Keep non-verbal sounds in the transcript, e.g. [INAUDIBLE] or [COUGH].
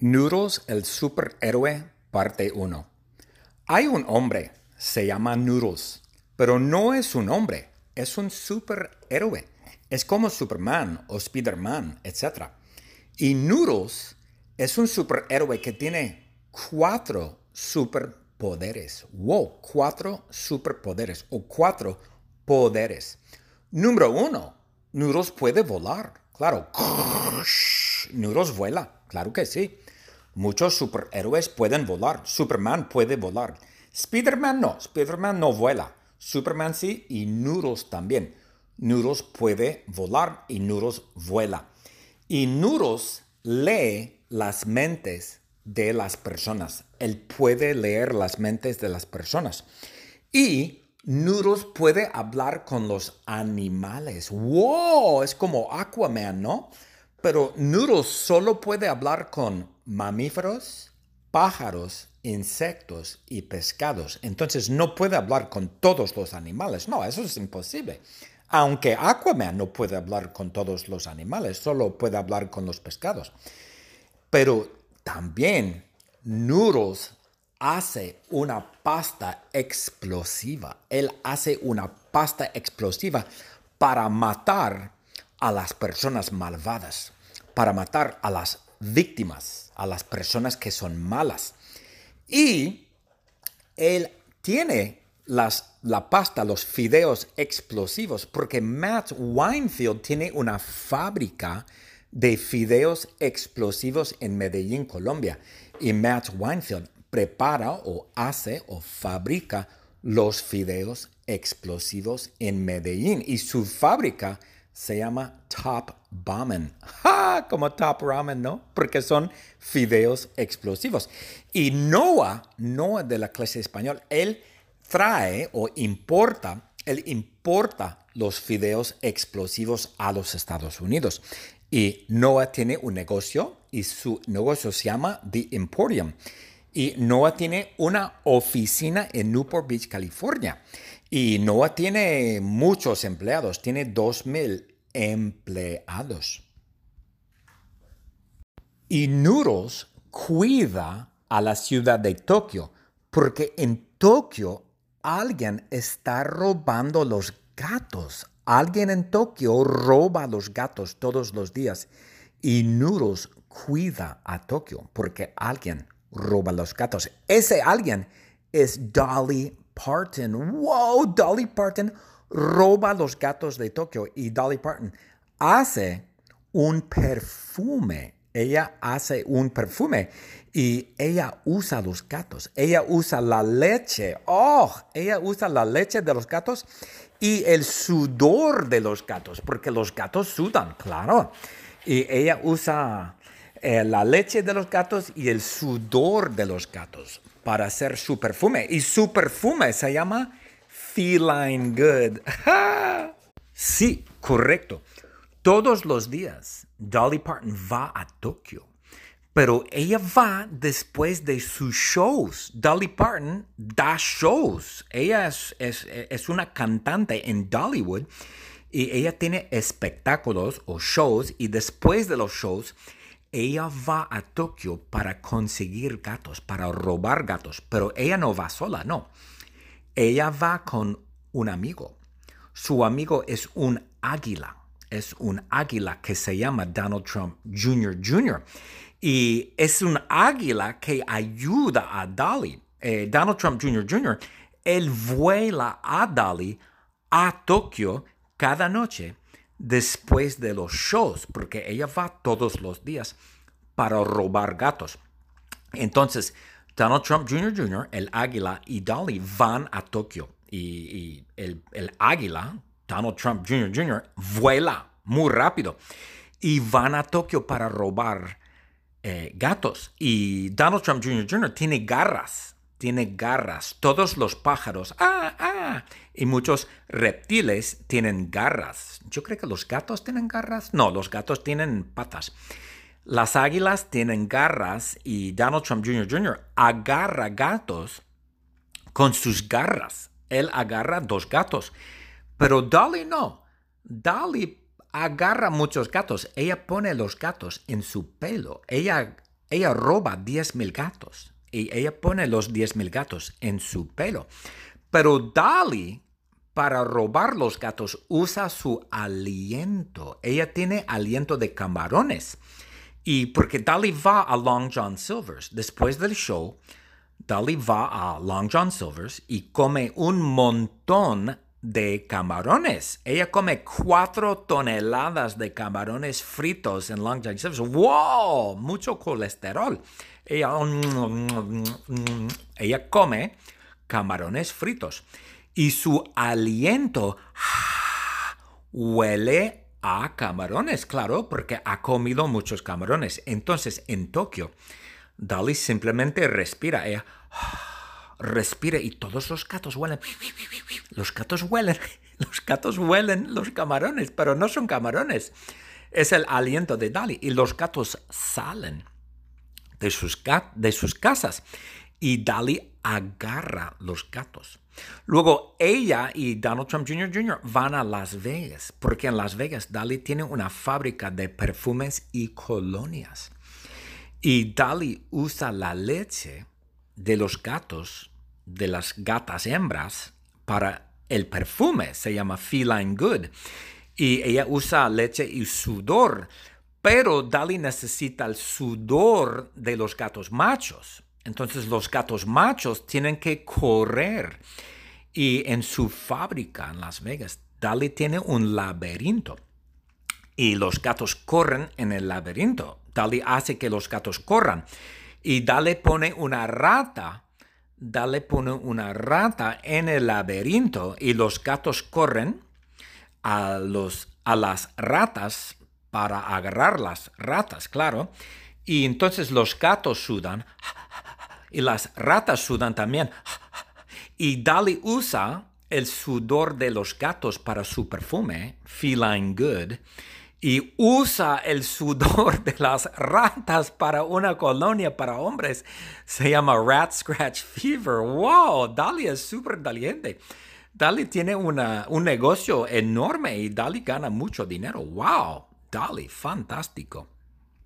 Noodles, el superhéroe, parte 1. Hay un hombre, se llama Noodles, pero no es un hombre, es un superhéroe. Es como Superman o Spider-Man, etc. Y Noodles es un superhéroe que tiene cuatro superpoderes. Wow, cuatro superpoderes o cuatro poderes. Número uno, Noodles puede volar. Claro, Noodles vuela, claro que sí. Muchos superhéroes pueden volar. Superman puede volar. Spider-Man no. Spider-Man no vuela. Superman sí y Noodles también. Noodles puede volar y Noodles vuela. Y Noodles lee las mentes de las personas. Él puede leer las mentes de las personas. Y Noodles puede hablar con los animales. ¡Wow! Es como Aquaman, ¿no? Pero Noodles solo puede hablar con mamíferos, pájaros, insectos y pescados. Entonces no puede hablar con todos los animales. No, eso es imposible. Aunque Aquaman no puede hablar con todos los animales, solo puede hablar con los pescados. Pero también Noodles hace una pasta explosiva. Él hace una pasta explosiva para matar a las personas malvadas, para matar a las víctimas, a las personas que son malas. Y él tiene las, la pasta, los fideos explosivos, porque Matt Winefield tiene una fábrica de fideos explosivos en Medellín, Colombia. Y Matt Winefield prepara o hace o fabrica los fideos explosivos en Medellín. Y su fábrica se llama Top Ramen. [LAUGHS] ¡Ja! Como Top Ramen, ¿no? Porque son fideos explosivos. Y Noah, Noah de la clase español, él trae o importa, él importa los fideos explosivos a los Estados Unidos. Y Noah tiene un negocio y su negocio se llama The Emporium. Y Noah tiene una oficina en Newport Beach, California. Y Noah tiene muchos empleados, tiene 2.000 empleados. Y Noodles cuida a la ciudad de Tokio, porque en Tokio alguien está robando los gatos. Alguien en Tokio roba los gatos todos los días. Y Noodles cuida a Tokio, porque alguien roba los gatos. Ese alguien es Dolly Parton. ¡Wow! Dolly Parton roba los gatos de Tokio y Dolly Parton hace un perfume. Ella hace un perfume y ella usa los gatos. Ella usa la leche. Oh, ella usa la leche de los gatos y el sudor de los gatos, porque los gatos sudan, claro. Y ella usa eh, la leche de los gatos y el sudor de los gatos para hacer su perfume. Y su perfume se llama Feline Good. [LAUGHS] sí, correcto. Todos los días Dolly Parton va a Tokio, pero ella va después de sus shows. Dolly Parton da shows. Ella es, es una cantante en Dollywood y ella tiene espectáculos o shows y después de los shows ella va a Tokio para conseguir gatos, para robar gatos, pero ella no va sola, no. Ella va con un amigo. Su amigo es un águila, es un águila que se llama Donald Trump Jr. Jr. Y es un águila que ayuda a Dolly. Eh, Donald Trump Jr. Jr. Él vuela a Dolly a Tokio cada noche después de los shows, porque ella va todos los días para robar gatos. Entonces, Donald Trump Jr. Jr., el águila y Dolly van a Tokio. Y, el, águila, Donald Trump Jr. Jr., vuela muy rápido. Y van a Tokio para robar eh, gatos. Y Donald Trump Jr. Jr. tiene garras tiene garras. Todos los pájaros, ah, ah, y muchos reptiles tienen garras. Yo creo que los gatos tienen garras. No, los gatos tienen patas. Las águilas tienen garras y Donald Trump Jr. Jr. agarra gatos con sus garras. Él agarra dos gatos. Pero Dolly no. Dolly agarra muchos gatos. Ella pone los gatos en su pelo. Ella ella roba 10 mil gatos y ella pone los 10 mil gatos en su pelo. Pero Dali, para robar los gatos, usa su aliento. Ella tiene aliento de camarones. Y porque Dali va a Long John Silver's, después del show, Dali va a Long John Silver's y come un montón de camarones. Ella come cuatro toneladas de camarones fritos en Long John Silver's. ¡Wow! Mucho colesterol. Ella, ella come camarones fritos y su aliento [SIGHS] huele a camarones, claro, porque ha comido muchos camarones. Entonces, en Tokio, Dali simplemente respira. [SIGHS] Respira y todos los gatos huelen. Los gatos huelen. [LAUGHS] Los gatos huelen los camarones, pero no son camarones. Es el aliento de Dali. Y los gatos salen de sus, de sus casas y Dali agarra los gatos. Luego ella y Donald Trump Jr. Jr. van a Las Vegas, porque en Las Vegas Dali tiene una fábrica de perfumes y colonias. Y Dali usa la leche de los gatos, de las gatas hembras, para el perfume, se llama Feline Good. Y ella usa leche y sudor, pero Dali necesita el sudor de los gatos machos entonces los gatos machos tienen que correr. Y en su fábrica en Las Vegas, Dali tiene un laberinto. Y los gatos corren en el laberinto. Dali hace que los gatos corran. Y Dali pone una rata. Dali pone una rata en el laberinto. Y los gatos corren a, los, a las ratas para agarrar las ratas, claro. Y entonces los gatos sudan y las ratas sudan también. Y Dali usa el sudor de los gatos para su perfume, Feline Good, y usa el sudor de las ratas para una colonia para hombres. Se llama Rat Scratch Fever. ¡Wow! Dali es súper daliente. Dali tiene una, un negocio enorme y Dali gana mucho dinero. ¡Wow! Dali, fantástico.